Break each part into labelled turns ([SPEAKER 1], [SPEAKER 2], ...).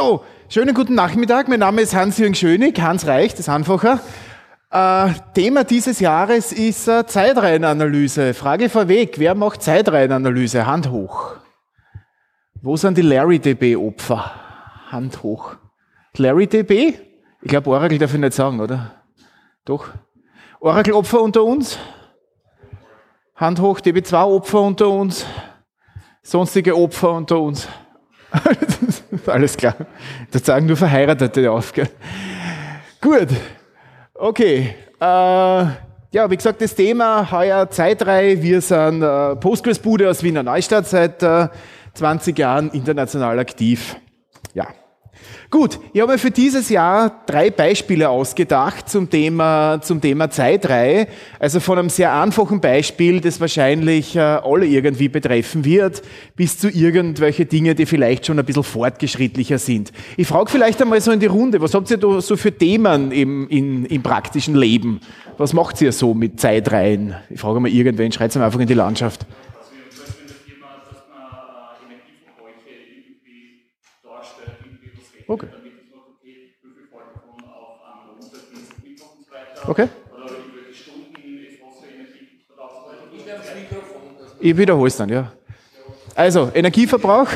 [SPEAKER 1] So, schönen guten Nachmittag. Mein Name ist Hans-Jürgen Schönig, Hans Reich, das Handfacher. Äh, Thema dieses Jahres ist äh, Zeitreihenanalyse. Frage vorweg, wer macht Zeitreihenanalyse? Hand hoch. Wo sind die LarryDB-Opfer? Hand hoch. LarryDB? Ich glaube, Oracle darf ich nicht sagen, oder? Doch. Oracle-Opfer unter uns? Hand hoch, DB2-Opfer unter uns? Sonstige Opfer unter uns? Alles klar. Das sagen nur Verheiratete auf. Gell? Gut. Okay. Äh, ja, wie gesagt, das Thema heuer Zeitreihe. Wir sind äh, Postgres-Bude aus Wiener Neustadt seit äh, 20 Jahren international aktiv. Ja. Gut, ich habe mir für dieses Jahr drei Beispiele ausgedacht zum Thema, zum Thema Zeitreihe. Also von einem sehr einfachen Beispiel, das wahrscheinlich äh, alle irgendwie betreffen wird, bis zu irgendwelche Dinge, die vielleicht schon ein bisschen fortgeschrittlicher sind. Ich frage vielleicht einmal so in die Runde, was habt ihr da so für Themen im, in, im praktischen Leben? Was macht ihr so mit Zeitreihen? Ich frage mal irgendwen, schreibt es einfach in die Landschaft. Okay. Okay. Ich wiederhole es dann, ja. Also, Energieverbrauch.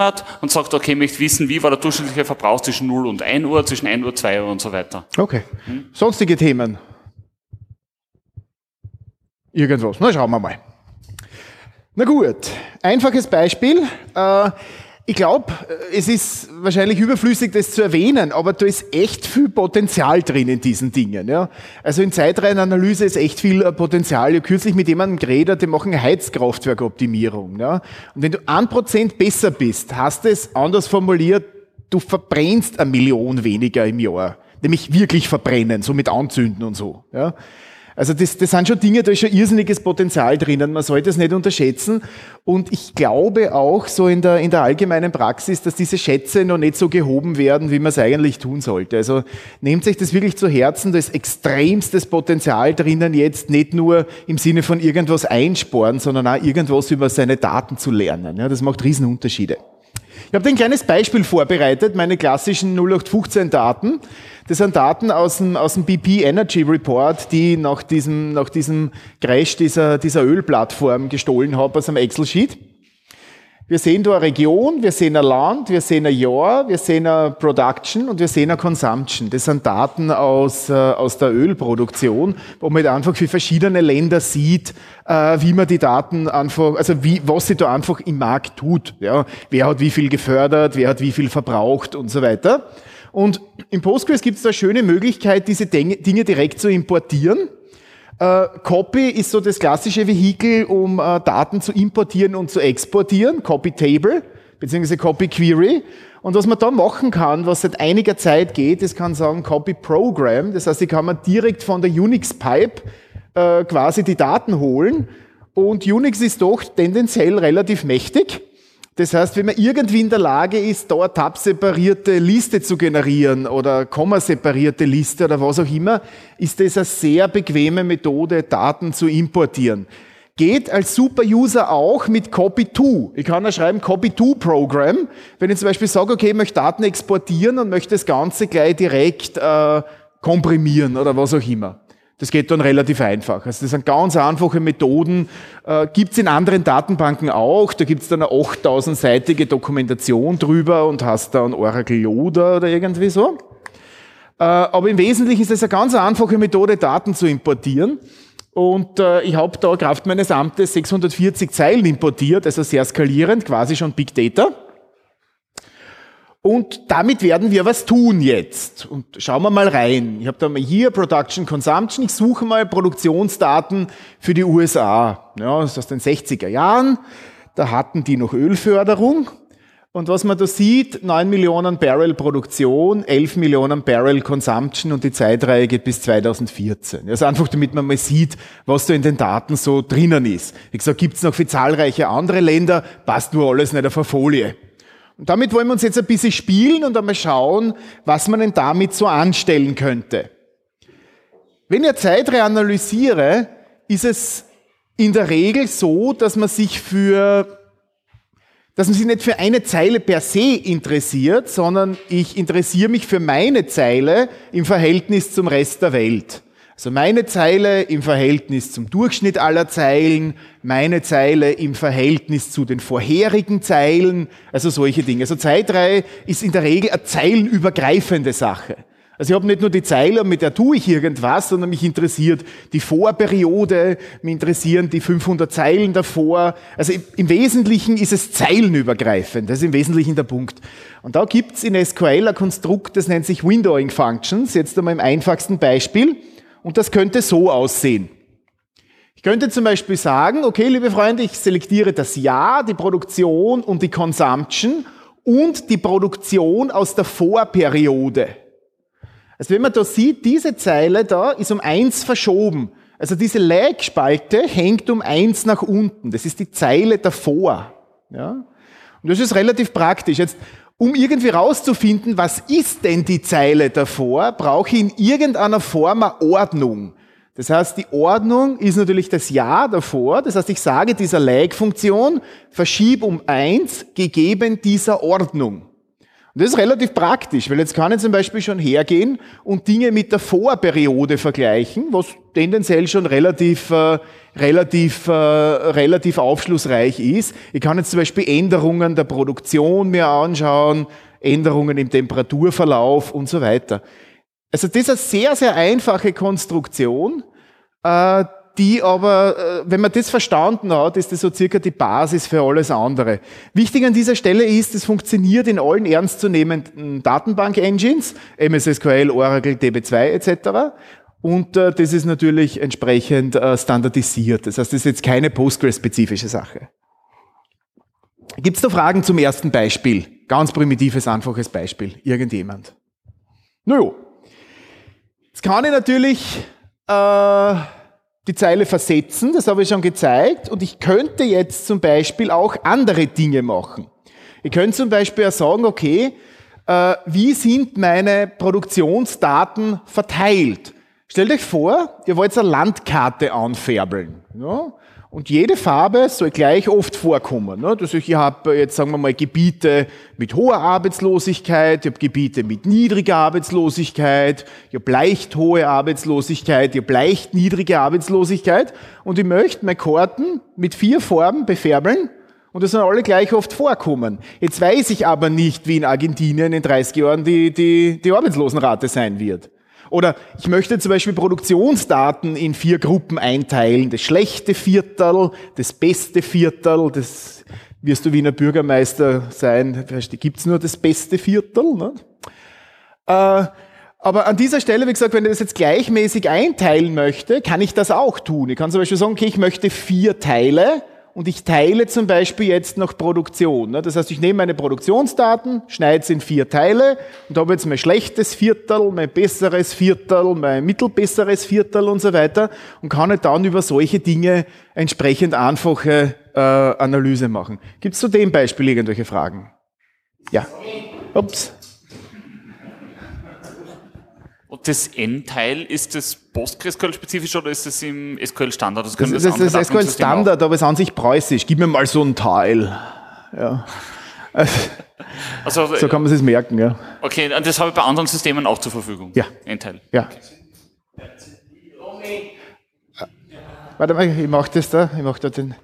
[SPEAKER 2] Monat und sagt, okay, ich möchte wissen, wie war der durchschnittliche Verbrauch zwischen 0 und 1 Uhr, zwischen 1 Uhr, 2 Uhr und so weiter.
[SPEAKER 1] Okay. Hm? Sonstige Themen? Irgendwas. Na, schauen wir mal. Na gut, einfaches Beispiel. Äh, ich glaube, es ist wahrscheinlich überflüssig, das zu erwähnen, aber da ist echt viel Potenzial drin in diesen Dingen. Ja. Also in Zeitreihenanalyse ist echt viel äh, Potenzial. Ich habe kürzlich mit jemandem geredet, die machen Heizkraftwerkoptimierung. Ja. Und wenn du ein Prozent besser bist, hast es anders formuliert, du verbrennst eine Million weniger im Jahr. Nämlich wirklich verbrennen, so mit Anzünden und so. Ja. Also das, das sind schon Dinge, da ist schon irrsinniges Potenzial drinnen. Man sollte es nicht unterschätzen. Und ich glaube auch so in der, in der allgemeinen Praxis, dass diese Schätze noch nicht so gehoben werden, wie man es eigentlich tun sollte. Also nehmt sich das wirklich zu Herzen. Da ist extremstes Potenzial drinnen, jetzt nicht nur im Sinne von irgendwas einsparen, sondern auch irgendwas über seine Daten zu lernen. Ja, das macht Riesenunterschiede. Ich habe ein kleines Beispiel vorbereitet, meine klassischen 0815 Daten. Das sind Daten aus dem, aus dem BP Energy Report, die nach diesem, nach diesem Crash dieser, dieser Ölplattform gestohlen habe aus einem Excel-Sheet. Wir sehen da eine Region, wir sehen ein Land, wir sehen ein Jahr, wir sehen eine Production und wir sehen eine Consumption. Das sind Daten aus, äh, aus der Ölproduktion, wo man halt einfach für verschiedene Länder sieht, äh, wie man die Daten einfach, also wie, was sich da einfach im Markt tut. Ja, wer hat wie viel gefördert, wer hat wie viel verbraucht und so weiter. Und im Postgres gibt es da schöne Möglichkeit, diese Dinge direkt zu importieren. Äh, Copy ist so das klassische Vehikel, um äh, Daten zu importieren und zu exportieren. Copy Table beziehungsweise Copy Query. Und was man da machen kann, was seit einiger Zeit geht, das kann sagen Copy Program. Das heißt, ich kann man direkt von der Unix Pipe äh, quasi die Daten holen. Und Unix ist doch tendenziell relativ mächtig. Das heißt, wenn man irgendwie in der Lage ist, dort tab-separierte Liste zu generieren oder komma-separierte Liste oder was auch immer, ist das eine sehr bequeme Methode, Daten zu importieren. Geht als Super-User auch mit Copy-to. Ich kann da schreiben Copy-to-Program. Wenn ich zum Beispiel sage, okay, ich möchte Daten exportieren und möchte das Ganze gleich direkt äh, komprimieren oder was auch immer. Das geht dann relativ einfach. Also das sind ganz einfache Methoden, äh, gibt es in anderen Datenbanken auch. Da gibt es dann eine 8000-seitige Dokumentation drüber und hast da ein Oracle Yoda oder irgendwie so. Äh, aber im Wesentlichen ist es eine ganz einfache Methode, Daten zu importieren. Und äh, ich habe da Kraft meines Amtes 640 Zeilen importiert, also sehr skalierend, quasi schon Big Data. Und damit werden wir was tun jetzt. Und schauen wir mal rein. Ich habe da mal hier Production Consumption. Ich suche mal Produktionsdaten für die USA. Ja, das ist aus den 60er Jahren. Da hatten die noch Ölförderung. Und was man da sieht, 9 Millionen Barrel Produktion, 11 Millionen Barrel Consumption und die Zeitreihe geht bis 2014. Also einfach damit man mal sieht, was da in den Daten so drinnen ist. Wie gesagt, gibt es noch für zahlreiche andere Länder, passt nur alles nicht auf eine Folie. Und damit wollen wir uns jetzt ein bisschen spielen und einmal schauen, was man denn damit so anstellen könnte. Wenn ich Zeit reanalysiere, ist es in der Regel so, dass man sich für dass man sich nicht für eine Zeile per se interessiert, sondern ich interessiere mich für meine Zeile im Verhältnis zum Rest der Welt. Also meine Zeile im Verhältnis zum Durchschnitt aller Zeilen, meine Zeile im Verhältnis zu den vorherigen Zeilen, also solche Dinge. Also Zeitreihe ist in der Regel eine zeilenübergreifende Sache. Also ich habe nicht nur die Zeile, mit der tue ich irgendwas, sondern mich interessiert die Vorperiode, mich interessieren die 500 Zeilen davor. Also im Wesentlichen ist es zeilenübergreifend. Das ist im Wesentlichen der Punkt. Und da gibt's in SQL ein Konstrukt, das nennt sich Windowing Functions. Jetzt einmal im einfachsten Beispiel. Und das könnte so aussehen. Ich könnte zum Beispiel sagen, okay, liebe Freunde, ich selektiere das Jahr, die Produktion und die Consumption und die Produktion aus der Vorperiode. Also wenn man da sieht, diese Zeile da ist um eins verschoben. Also diese Lag-Spalte hängt um eins nach unten. Das ist die Zeile davor. Ja? Und das ist relativ praktisch. Jetzt, um irgendwie rauszufinden, was ist denn die Zeile davor, brauche ich in irgendeiner Form eine Ordnung. Das heißt, die Ordnung ist natürlich das Jahr davor. Das heißt, ich sage dieser Lag-Funktion, verschieb um eins gegeben dieser Ordnung. Und das ist relativ praktisch, weil jetzt kann ich zum Beispiel schon hergehen und Dinge mit der Vorperiode vergleichen, was tendenziell schon relativ, äh, relativ, äh, relativ aufschlussreich ist. Ich kann jetzt zum Beispiel Änderungen der Produktion mir anschauen, Änderungen im Temperaturverlauf und so weiter. Also das ist eine sehr, sehr einfache Konstruktion, äh, die aber, äh, wenn man das verstanden hat, ist das so circa die Basis für alles andere. Wichtig an dieser Stelle ist, es funktioniert in allen ernstzunehmenden Datenbank-Engines, MS SQL, Oracle, DB2 etc. Und äh, das ist natürlich entsprechend äh, standardisiert. Das heißt, das ist jetzt keine Postgres-spezifische Sache. Gibt es da Fragen zum ersten Beispiel? Ganz primitives, einfaches Beispiel. Irgendjemand? Naja. Jetzt kann ich natürlich äh, die Zeile versetzen, das habe ich schon gezeigt, und ich könnte jetzt zum Beispiel auch andere Dinge machen. Ich könnte zum Beispiel auch sagen, okay, äh, wie sind meine Produktionsdaten verteilt? Stellt euch vor, ihr wollt eine Landkarte anfärbeln. Ja? Und jede Farbe soll gleich oft vorkommen. Ne? Also ich habe jetzt, sagen wir mal, Gebiete mit hoher Arbeitslosigkeit, ich habe Gebiete mit niedriger Arbeitslosigkeit, ich habe leicht hohe Arbeitslosigkeit, ich habe leicht niedrige Arbeitslosigkeit und ich möchte meine Karten mit vier Farben befärbeln und das sollen alle gleich oft vorkommen. Jetzt weiß ich aber nicht, wie in Argentinien in 30 Jahren die, die, die Arbeitslosenrate sein wird. Oder ich möchte zum Beispiel Produktionsdaten in vier Gruppen einteilen. Das schlechte Viertel, das beste Viertel, das wirst du Wiener Bürgermeister sein, gibt es nur das beste Viertel. Ne? Äh, aber an dieser Stelle, wie gesagt, wenn ich das jetzt gleichmäßig einteilen möchte, kann ich das auch tun. Ich kann zum Beispiel sagen, okay, ich möchte vier Teile und ich teile zum Beispiel jetzt noch Produktion. Ne? Das heißt, ich nehme meine Produktionsdaten, schneide sie in vier Teile und habe jetzt mein schlechtes Viertel, mein besseres Viertel, mein mittelbesseres Viertel und so weiter und kann halt dann über solche Dinge entsprechend einfache äh, Analyse machen. Gibt es zu dem Beispiel irgendwelche Fragen? Ja. Ups.
[SPEAKER 2] Und das N-Teil, ist das PostgreSQL-spezifisch oder ist das im SQL-Standard?
[SPEAKER 1] Das, das, das, das ist SQL-Standard, aber es ist an sich preußisch. Gib mir mal so ein Teil. Ja. Also, so kann man es merken, ja.
[SPEAKER 2] Okay, und das habe ich bei anderen Systemen auch zur Verfügung.
[SPEAKER 1] Ja.
[SPEAKER 2] N-Teil.
[SPEAKER 1] Ja. Warte mal, ich mache das da. Ich mache da den.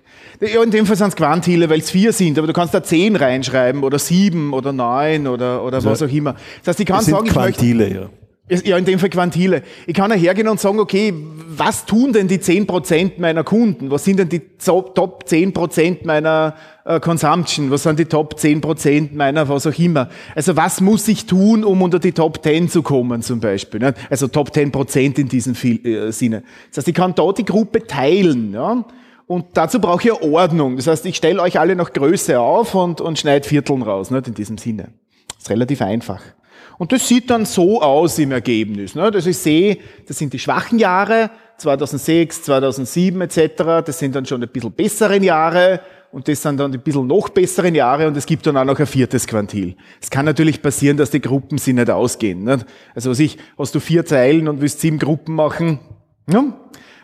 [SPEAKER 1] Ja, in dem Fall sind es Quantile, weil es vier sind, aber du kannst da zehn reinschreiben oder sieben oder neun oder, oder also, was auch immer. Das heißt, ich kann sagen, ich
[SPEAKER 3] Quantile, möchte. Ja.
[SPEAKER 1] Ja, in dem Fall Quantile. Ich kann ja hergehen und sagen, okay, was tun denn die 10% meiner Kunden? Was sind denn die Top 10% meiner äh, Consumption? Was sind die Top 10% meiner was auch immer? Also was muss ich tun, um unter die Top 10 zu kommen zum Beispiel? Ne? Also Top 10% in diesem äh, Sinne. Das heißt, ich kann da die Gruppe teilen. Ja? Und dazu brauche ich eine Ordnung. Das heißt, ich stelle euch alle nach Größe auf und, und schneide Vierteln raus, nicht? in diesem Sinne. Das ist relativ einfach. Und das sieht dann so aus im Ergebnis. Ne? Also ich sehe, das sind die schwachen Jahre, 2006, 2007 etc. Das sind dann schon ein bisschen besseren Jahre und das sind dann ein bisschen noch besseren Jahre und es gibt dann auch noch ein viertes Quantil. Es kann natürlich passieren, dass die Gruppen sich nicht ausgehen. Nicht? Also was ich, hast du vier Zeilen und willst sieben Gruppen machen, ja?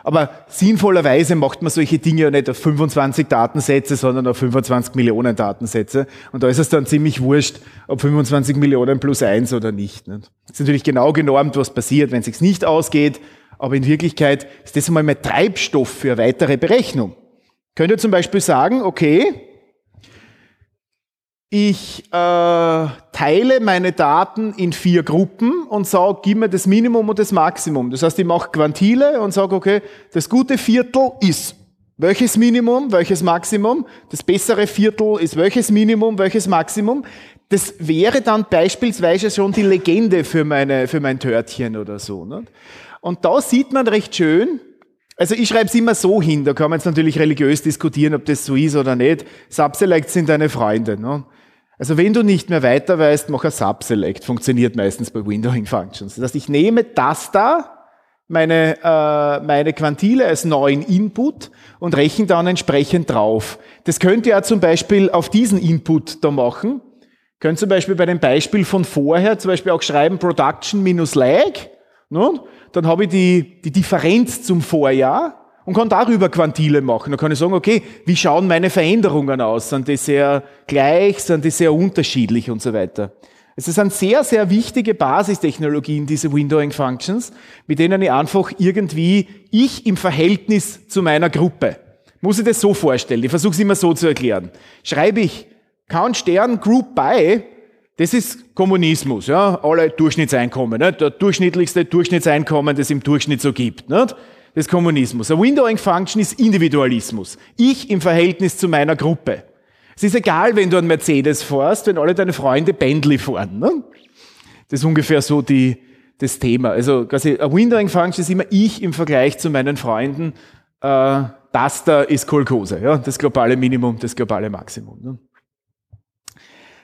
[SPEAKER 1] Aber sinnvollerweise macht man solche Dinge ja nicht auf 25 Datensätze, sondern auf 25 Millionen Datensätze. Und da ist es dann ziemlich wurscht, ob 25 Millionen plus eins oder nicht. Es ist natürlich genau genormt, was passiert, wenn es sich nicht ausgeht. Aber in Wirklichkeit ist das einmal mein Treibstoff für weitere Berechnung. Könnt ihr zum Beispiel sagen, okay, ich äh, teile meine Daten in vier Gruppen und sage, gib mir das Minimum und das Maximum. Das heißt, ich mache Quantile und sage, okay, das gute Viertel ist welches Minimum, welches Maximum, das bessere Viertel ist welches Minimum, welches Maximum. Das wäre dann beispielsweise schon die Legende für, meine, für mein Törtchen oder so. Nicht? Und da sieht man recht schön, also ich schreibe es immer so hin, da kann man jetzt natürlich religiös diskutieren, ob das so ist oder nicht. Subselects sind deine Freunde. Ne? Also wenn du nicht mehr weiter weißt, mach ein Subselect. Funktioniert meistens bei Windowing Functions. Das heißt, ich nehme das da, meine, äh, meine Quantile als neuen Input und rechne dann entsprechend drauf. Das könnt ihr ja zum Beispiel auf diesen Input da machen. Könnt zum Beispiel bei dem Beispiel von vorher zum Beispiel auch schreiben Production minus Lag. Ne? Dann habe ich die, die Differenz zum Vorjahr und kann darüber Quantile machen. Dann kann ich sagen, okay, wie schauen meine Veränderungen aus? Sind die sehr gleich? Sind die sehr unterschiedlich und so weiter? Es sind sehr, sehr wichtige Basistechnologien, diese Windowing Functions, mit denen ich einfach irgendwie ich im Verhältnis zu meiner Gruppe. Muss ich das so vorstellen? Ich versuche es immer so zu erklären. Schreibe ich Count Stern Group by, das ist Kommunismus, ja, alle Durchschnittseinkommen, ne? der durchschnittlichste Durchschnittseinkommen, das es im Durchschnitt so gibt. Nicht? Des Kommunismus. A Windowing Function ist Individualismus. Ich im Verhältnis zu meiner Gruppe. Es ist egal, wenn du einen Mercedes fährst, wenn alle deine Freunde Bentley fahren. Ne? Das ist ungefähr so die, das Thema. Also quasi a Windowing Function ist immer ich im Vergleich zu meinen Freunden. Äh, das da ist Kolkose, ja? das globale Minimum, das globale Maximum. Ne?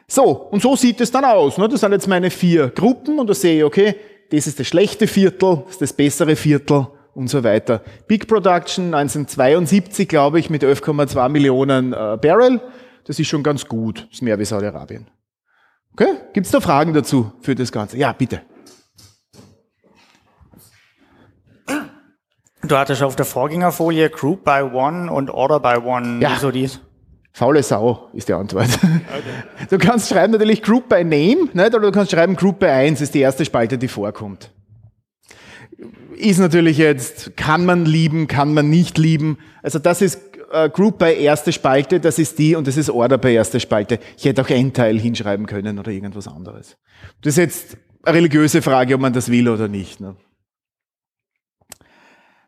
[SPEAKER 1] So, und so sieht es dann aus. Ne? Das sind jetzt meine vier Gruppen und da sehe ich, okay, das ist das schlechte Viertel, das ist das bessere Viertel und so weiter. Big Production 1972, glaube ich, mit 11,2 Millionen äh, Barrel. Das ist schon ganz gut. Das ist mehr wie Saudi-Arabien. Okay? Gibt es da Fragen dazu für das Ganze? Ja, bitte.
[SPEAKER 3] Du hattest auf der Vorgängerfolie Group by One und Order by One.
[SPEAKER 1] Ja. Wieso dies? Faule Sau ist die Antwort. Okay. Du kannst schreiben natürlich Group by Name, nicht? oder du kannst schreiben Group by 1 ist die erste Spalte, die vorkommt ist natürlich jetzt, kann man lieben, kann man nicht lieben. Also das ist äh, Group bei erste Spalte, das ist die und das ist Order bei erste Spalte. Ich hätte auch Endteil hinschreiben können oder irgendwas anderes. Das ist jetzt eine religiöse Frage, ob man das will oder nicht. Ne?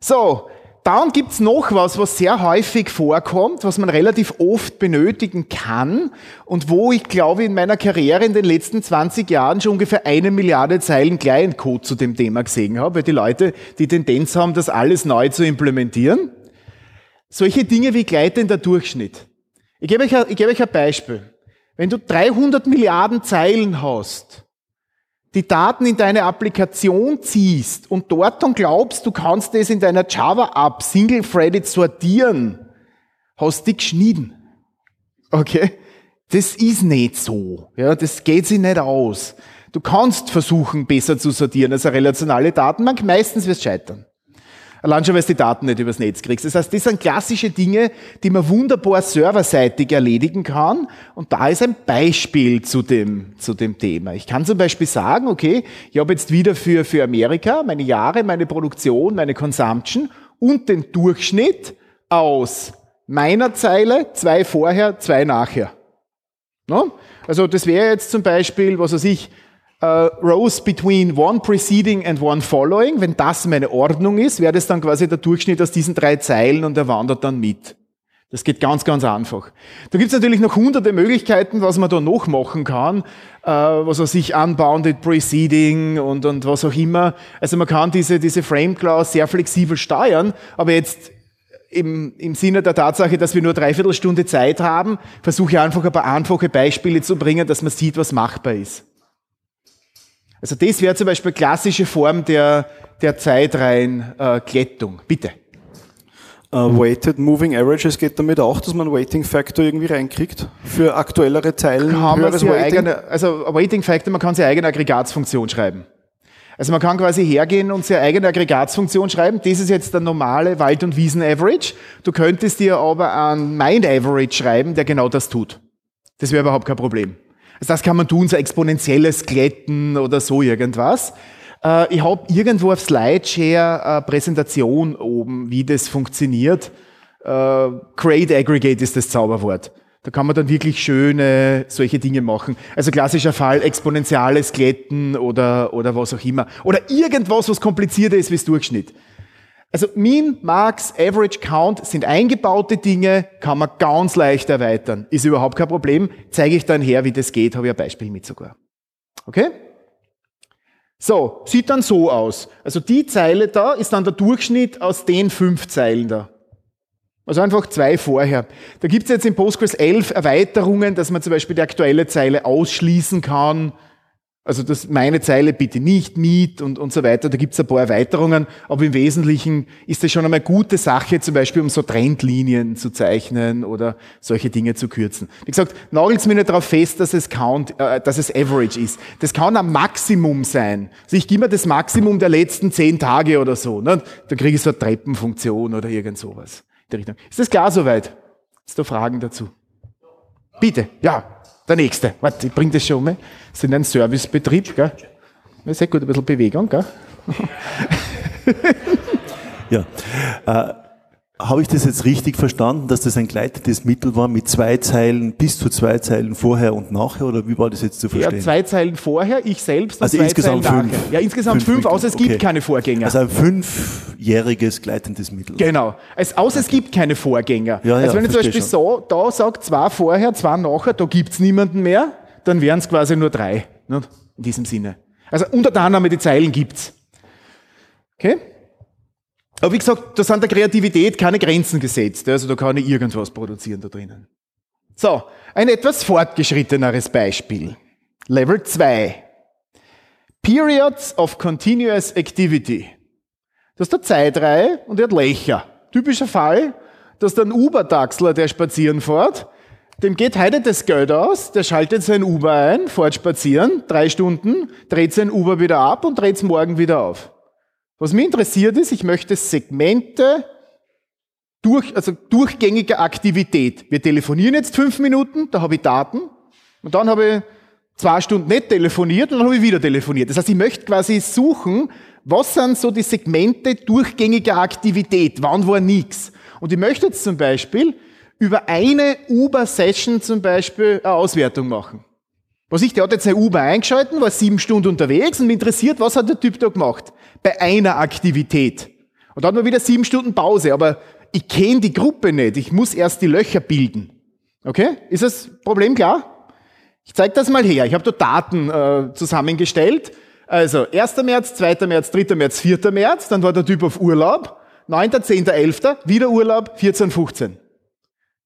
[SPEAKER 1] So, dann gibt's noch was, was sehr häufig vorkommt, was man relativ oft benötigen kann und wo ich glaube in meiner Karriere in den letzten 20 Jahren schon ungefähr eine Milliarde Zeilen Client-Code zu dem Thema gesehen habe, weil die Leute die Tendenz haben, das alles neu zu implementieren. Solche Dinge wie gleitender Durchschnitt. Ich gebe euch, ich gebe euch ein Beispiel. Wenn du 300 Milliarden Zeilen hast, die Daten in deine Applikation ziehst und dort dann glaubst, du kannst das in deiner Java-App single-threaded sortieren, hast du geschnitten. Okay? Das ist nicht so. Ja, das geht sich nicht aus. Du kannst versuchen, besser zu sortieren als eine relationale Datenbank. Meistens wirst du scheitern. Allein schon, weil du die Daten nicht übers Netz kriegst. Das heißt, das sind klassische Dinge, die man wunderbar serverseitig erledigen kann. Und da ist ein Beispiel zu dem, zu dem Thema. Ich kann zum Beispiel sagen, okay, ich habe jetzt wieder für, für Amerika meine Jahre, meine Produktion, meine Consumption und den Durchschnitt aus meiner Zeile, zwei vorher, zwei nachher. No? Also das wäre jetzt zum Beispiel, was weiß ich, uh, rows between one preceding and one following. Wenn das meine Ordnung ist, wäre das dann quasi der Durchschnitt aus diesen drei Zeilen und er wandert dann mit. Das geht ganz, ganz einfach. Da gibt es natürlich noch hunderte Möglichkeiten, was man da noch machen kann, äh, was weiß ich, unbounded preceding und, und was auch immer. Also man kann diese, diese Frame Clause sehr flexibel steuern, aber jetzt im, im Sinne der Tatsache, dass wir nur dreiviertel Stunde Zeit haben, versuche ich einfach ein paar einfache Beispiele zu bringen, dass man sieht, was machbar ist. Also das wäre zum Beispiel klassische Form der, der Zeitreihen-Glättung. Äh, Bitte.
[SPEAKER 4] Uh, weighted Moving Averages geht damit auch, dass man Weighting Factor irgendwie reinkriegt für aktuellere Zeilen.
[SPEAKER 1] Kann man eigene, also Weighting Factor, man kann seine eigene Aggregatsfunktion schreiben. Also man kann quasi hergehen und seine eigene Aggregatsfunktion schreiben. Das ist jetzt der normale Wald- und Wiesen-Average. Du könntest dir aber einen Mind-Average schreiben, der genau das tut. Das wäre überhaupt kein Problem. Also das kann man tun, so exponentielles Glätten oder so irgendwas. Äh, ich habe irgendwo auf Slideshare eine Präsentation oben, wie das funktioniert. Äh, Create Aggregate ist das Zauberwort. Da kann man dann wirklich schöne solche Dinge machen. Also klassischer Fall, exponentielles Glätten oder, oder was auch immer. Oder irgendwas, was komplizierter ist wie Durchschnitt. Also Mean, Max, Average, Count sind eingebaute Dinge, kann man ganz leicht erweitern. Ist überhaupt kein Problem. Zeige ich dann her, wie das geht, habe ich ein Beispiel mit sogar. Okay? So, sieht dann so aus. Also die Zeile da ist dann der Durchschnitt aus den fünf Zeilen da. Also einfach zwei vorher. Da gibt es jetzt in Postgres 11 Erweiterungen, dass man zum Beispiel die aktuelle Zeile ausschließen kann. Also das meine Zeile bitte nicht, Miet und, und so weiter. Da gibt es ein paar Erweiterungen, aber im Wesentlichen ist das schon einmal gute Sache, zum Beispiel um so Trendlinien zu zeichnen oder solche Dinge zu kürzen. Wie gesagt, nagelt mir nicht darauf fest, dass es Count, äh, dass es Average ist. Das kann ein Maximum sein. Also ich gebe mir das Maximum der letzten zehn Tage oder so. Ne? Da kriege ich so eine Treppenfunktion oder irgend sowas der Richtung. Ist das klar soweit? Hast du Fragen dazu? Bitte, ja, der nächste. Warte, ich bringe das schon mal. Das sind ein Servicebetrieb, gell? Ist sehr gut, ein bisschen Bewegung, gell?
[SPEAKER 5] ja. Äh, habe ich das jetzt richtig verstanden, dass das ein gleitendes Mittel war mit zwei Zeilen, bis zu zwei Zeilen vorher und nachher, oder wie war das jetzt zu verstehen?
[SPEAKER 1] Ja, zwei Zeilen vorher, ich selbst und
[SPEAKER 5] also
[SPEAKER 1] zwei
[SPEAKER 5] insgesamt
[SPEAKER 1] Zeilen
[SPEAKER 5] fünf.
[SPEAKER 1] nachher. Ja, insgesamt fünf,
[SPEAKER 5] fünf
[SPEAKER 1] außer es
[SPEAKER 5] okay.
[SPEAKER 1] gibt keine Vorgänger.
[SPEAKER 5] Also ein fünfjähriges gleitendes Mittel.
[SPEAKER 1] Genau. Es, außer es gibt keine Vorgänger.
[SPEAKER 5] Ja, ja,
[SPEAKER 1] also wenn ich zum Beispiel so, da sage, zwei vorher, zwei nachher, da gibt's niemanden mehr, dann wären es quasi nur drei. Ne? In diesem Sinne. Also unter der Annahme, die Zeilen gibt's. Okay? Aber wie gesagt, da sind der Kreativität keine Grenzen gesetzt. Also da kann ich irgendwas produzieren da drinnen. So, ein etwas fortgeschritteneres Beispiel. Level 2. Periods of Continuous Activity. Das ist der Zeitreihe und der hat Löcher. Typischer Fall, dass ein Uber-Taxler, der spazieren fährt, dem geht heute das Geld aus, der schaltet sein Uber ein, fährt spazieren, drei Stunden, dreht sein Uber wieder ab und dreht es morgen wieder auf. Was mich interessiert ist, ich möchte Segmente durch, also durchgängige Aktivität. Wir telefonieren jetzt fünf Minuten, da habe ich Daten und dann habe ich zwei Stunden nicht telefoniert und dann habe ich wieder telefoniert. Das heißt, ich möchte quasi suchen, was sind so die Segmente durchgängiger Aktivität, wann war nichts. Und ich möchte jetzt zum Beispiel über eine Uber-Session zum Beispiel eine Auswertung machen. Was ich, der hat jetzt eine Uber eingeschalten, war sieben Stunden unterwegs und mich interessiert, was hat der Typ da gemacht? Bei einer Aktivität. Und dann hat man wieder sieben Stunden Pause, aber ich kenne die Gruppe nicht. Ich muss erst die Löcher bilden. Okay? Ist das Problem klar? Ich zeige das mal her. Ich habe da Daten äh, zusammengestellt. Also 1. März, 2. März, 3. März, 4. März, dann war der Typ auf Urlaub. 9., 10., 11., wieder Urlaub, 14, 15.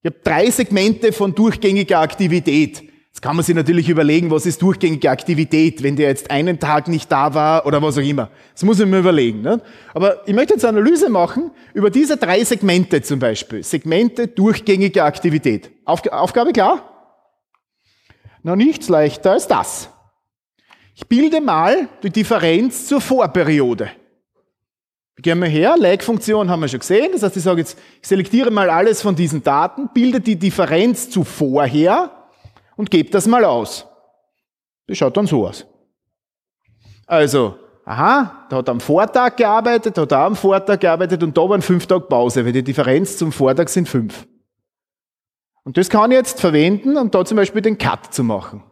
[SPEAKER 1] Ich habe drei Segmente von durchgängiger Aktivität. Jetzt kann man sich natürlich überlegen, was ist durchgängige Aktivität, wenn der jetzt einen Tag nicht da war oder was auch immer. Das muss ich mir überlegen. Ne? Aber ich möchte jetzt eine Analyse machen über diese drei Segmente zum Beispiel. Segmente durchgängige Aktivität. Aufg Aufgabe klar? Noch nichts leichter als das. Ich bilde mal die Differenz zur Vorperiode. Gehen wir her, Lag-Funktion haben wir schon gesehen. Das heißt, ich sage jetzt, ich selektiere mal alles von diesen Daten, bilde die Differenz zu vorher und gebe das mal aus. Das schaut dann so aus. Also, aha, da hat er am Vortag gearbeitet, hat er am Vortag gearbeitet und da waren fünf Tage Pause, weil die Differenz zum Vortag sind fünf. Und das kann ich jetzt verwenden, um da zum Beispiel den Cut zu machen.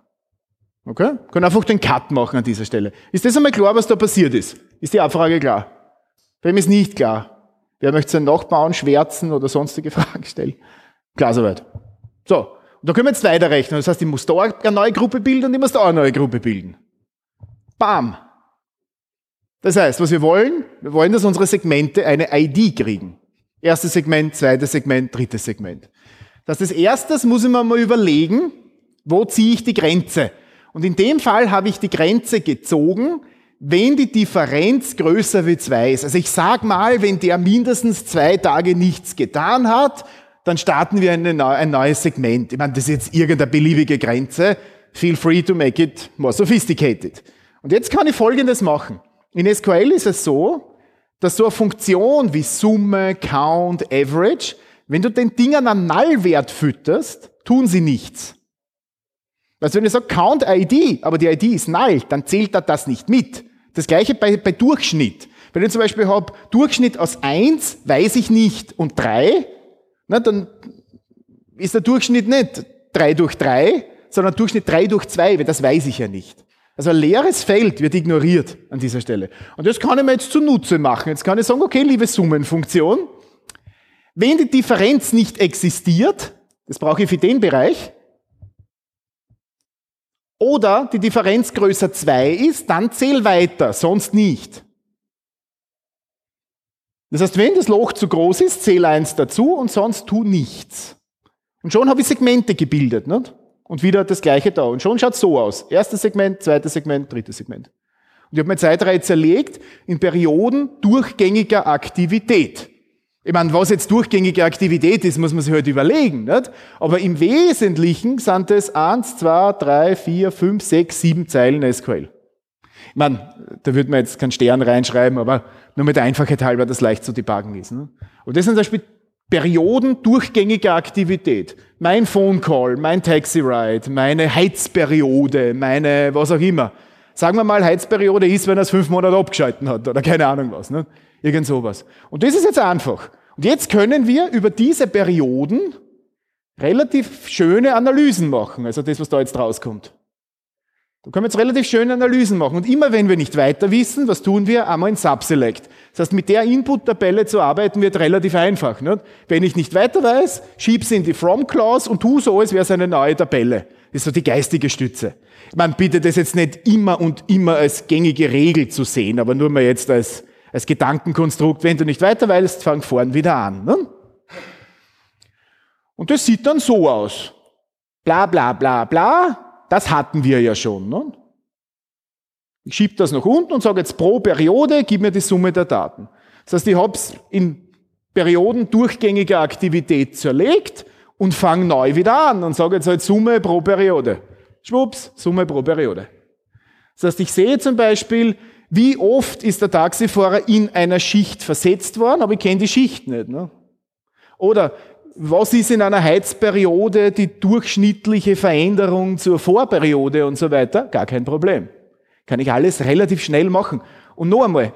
[SPEAKER 1] Okay? Ich kann einfach den Cut machen an dieser Stelle. Ist das einmal klar, was da passiert ist? Ist die Abfrage klar? Wem ist nicht klar? Wer möchte seinen Nachbarn schwärzen oder sonstige Fragen stellen? Klar soweit. So. Da können wir jetzt weiterrechnen. Das heißt, ich muss da eine neue Gruppe bilden und ich muss da eine neue Gruppe bilden. Bam. Das heißt, was wir wollen, wir wollen, dass unsere Segmente eine ID kriegen. Erstes Segment, zweites Segment, drittes Segment. Das ist das erstes muss ich mir mal überlegen, wo ziehe ich die Grenze? Und in dem Fall habe ich die Grenze gezogen, wenn die Differenz größer wie zwei ist. Also ich sag mal, wenn der mindestens zwei Tage nichts getan hat, dann starten wir eine, ein neues Segment. Ich meine, das ist jetzt irgendeine beliebige Grenze. Feel free to make it more sophisticated. Und jetzt kann ich Folgendes machen. In SQL ist es so, dass so eine Funktion wie Summe, Count, Average, wenn du den Dingern einen Nullwert fütterst, tun sie nichts. Also wenn ich sage Count ID, aber die ID ist null, dann zählt das nicht mit. Das gleiche bei, bei Durchschnitt. Wenn ich zum Beispiel habe Durchschnitt aus 1, weiß ich nicht, und 3, na, dann ist der Durchschnitt nicht 3 durch 3, sondern Durchschnitt 3 durch 2, weil das weiß ich ja nicht. Also ein leeres Feld wird ignoriert an dieser Stelle. Und das kann ich mir jetzt zunutze machen. Jetzt kann ich sagen, okay, liebe Summenfunktion, wenn die Differenz nicht existiert, das brauche ich für den Bereich, oder die Differenz größer 2 ist, dann zähl weiter, sonst nicht. Das heißt, wenn das Loch zu groß ist, zähl eins dazu und sonst tu nichts. Und schon habe ich Segmente gebildet. Nicht? Und wieder das gleiche da. Und schon schaut es so aus. Erstes Segment, zweites Segment, drittes Segment. Und ich habe meine Zeitreihe zerlegt in Perioden durchgängiger Aktivität. Ich meine, was jetzt durchgängige Aktivität ist, muss man sich halt überlegen. Nicht? Aber im Wesentlichen sind es eins, zwei, drei, vier, fünf, sechs, sieben Zeilen SQL. Ich meine, da würde man jetzt keinen Stern reinschreiben, aber nur mit der Einfachheit halber das leicht zu debuggen ist. Ne? Und das sind zum Beispiel Perioden durchgängiger Aktivität. Mein Phone Call, mein Taxi Ride, meine Heizperiode, meine was auch immer. Sagen wir mal, Heizperiode ist, wenn er es fünf Monate abgeschalten hat oder keine Ahnung was. Ne? Irgend sowas. Und das ist jetzt einfach. Und jetzt können wir über diese Perioden relativ schöne Analysen machen. Also das, was da jetzt rauskommt. Da können wir jetzt relativ schöne Analysen machen. Und immer wenn wir nicht weiter wissen, was tun wir? Einmal in Subselect. Das heißt, mit der Input-Tabelle zu arbeiten wird relativ einfach. Nicht? Wenn ich nicht weiter weiß, schieb sie in die From-Clause und tu so, als wäre es eine neue Tabelle. Das ist so die geistige Stütze. Man bitte das jetzt nicht immer und immer als gängige Regel zu sehen, aber nur mal jetzt als als Gedankenkonstrukt, wenn du nicht weiter weißt, fang vorn wieder an. Ne? Und das sieht dann so aus. Bla bla bla bla, das hatten wir ja schon. Ne? Ich schiebe das nach unten und sage jetzt pro Periode, gib mir die Summe der Daten. Das heißt, ich habe es in Perioden durchgängiger Aktivität zerlegt und fange neu wieder an und sage jetzt halt Summe pro Periode. Schwupps, Summe pro Periode. Das heißt, ich sehe zum Beispiel, wie oft ist der Taxifahrer in einer Schicht versetzt worden, aber ich kenne die Schicht nicht. Ne? Oder was ist in einer Heizperiode die durchschnittliche Veränderung zur Vorperiode und so weiter? Gar kein Problem. Kann ich alles relativ schnell machen. Und noch einmal,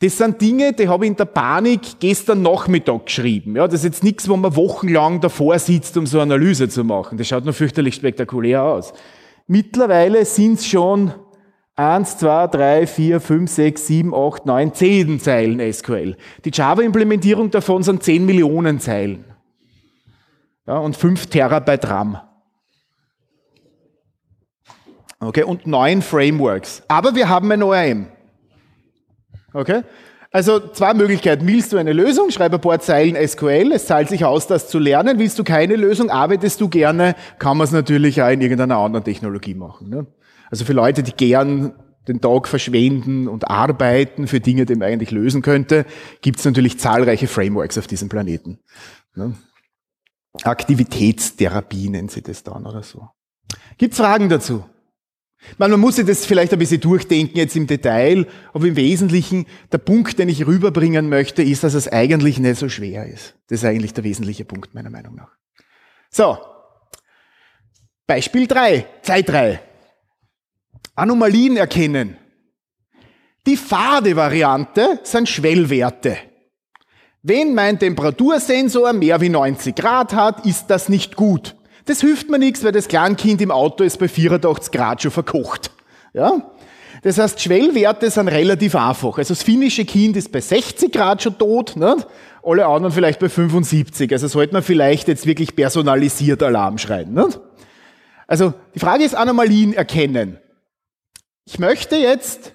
[SPEAKER 1] das sind Dinge, die habe ich in der Panik gestern Nachmittag geschrieben. Ja, das ist jetzt nichts, wo man wochenlang davor sitzt, um so eine Analyse zu machen. Das schaut nur fürchterlich spektakulär aus. Mittlerweile sind es schon 1, 2, 3, 4, 5, 6, 7, 8, 9, 10 Zeilen SQL. Die Java-Implementierung davon sind 10 Millionen Zeilen. Ja, und 5 Terabyte RAM. Okay, und 9 Frameworks. Aber wir haben ein ORM. Okay? Also zwei Möglichkeiten. Willst du eine Lösung? Schreib ein paar Zeilen SQL. Es zahlt sich aus, das zu lernen. Willst du keine Lösung? Arbeitest du gerne? Kann man es natürlich auch in irgendeiner anderen Technologie machen. Ne? Also für Leute, die gern den Tag verschwenden und arbeiten für Dinge, die man eigentlich lösen könnte, gibt es natürlich zahlreiche Frameworks auf diesem Planeten. Ne? Aktivitätstherapie nennen sie das dann oder so. Gibt es Fragen dazu? Man, muss sich das vielleicht ein bisschen durchdenken jetzt im Detail, aber im Wesentlichen der Punkt, den ich rüberbringen möchte, ist, dass es eigentlich nicht so schwer ist. Das ist eigentlich der wesentliche Punkt meiner Meinung nach. So. Beispiel 3, Zeit 3. Anomalien erkennen. Die fade Variante sind Schwellwerte. Wenn mein Temperatursensor mehr wie 90 Grad hat, ist das nicht gut. Das hilft mir nichts, weil das Kleinkind im Auto ist bei 84 Grad schon verkocht. Ja? Das heißt, Schwellwerte sind relativ einfach. Also das finnische Kind ist bei 60 Grad schon tot, nicht? alle anderen vielleicht bei 75. Also sollte man vielleicht jetzt wirklich personalisiert Alarm schreien. Nicht? Also die Frage ist Anomalien erkennen. Ich möchte jetzt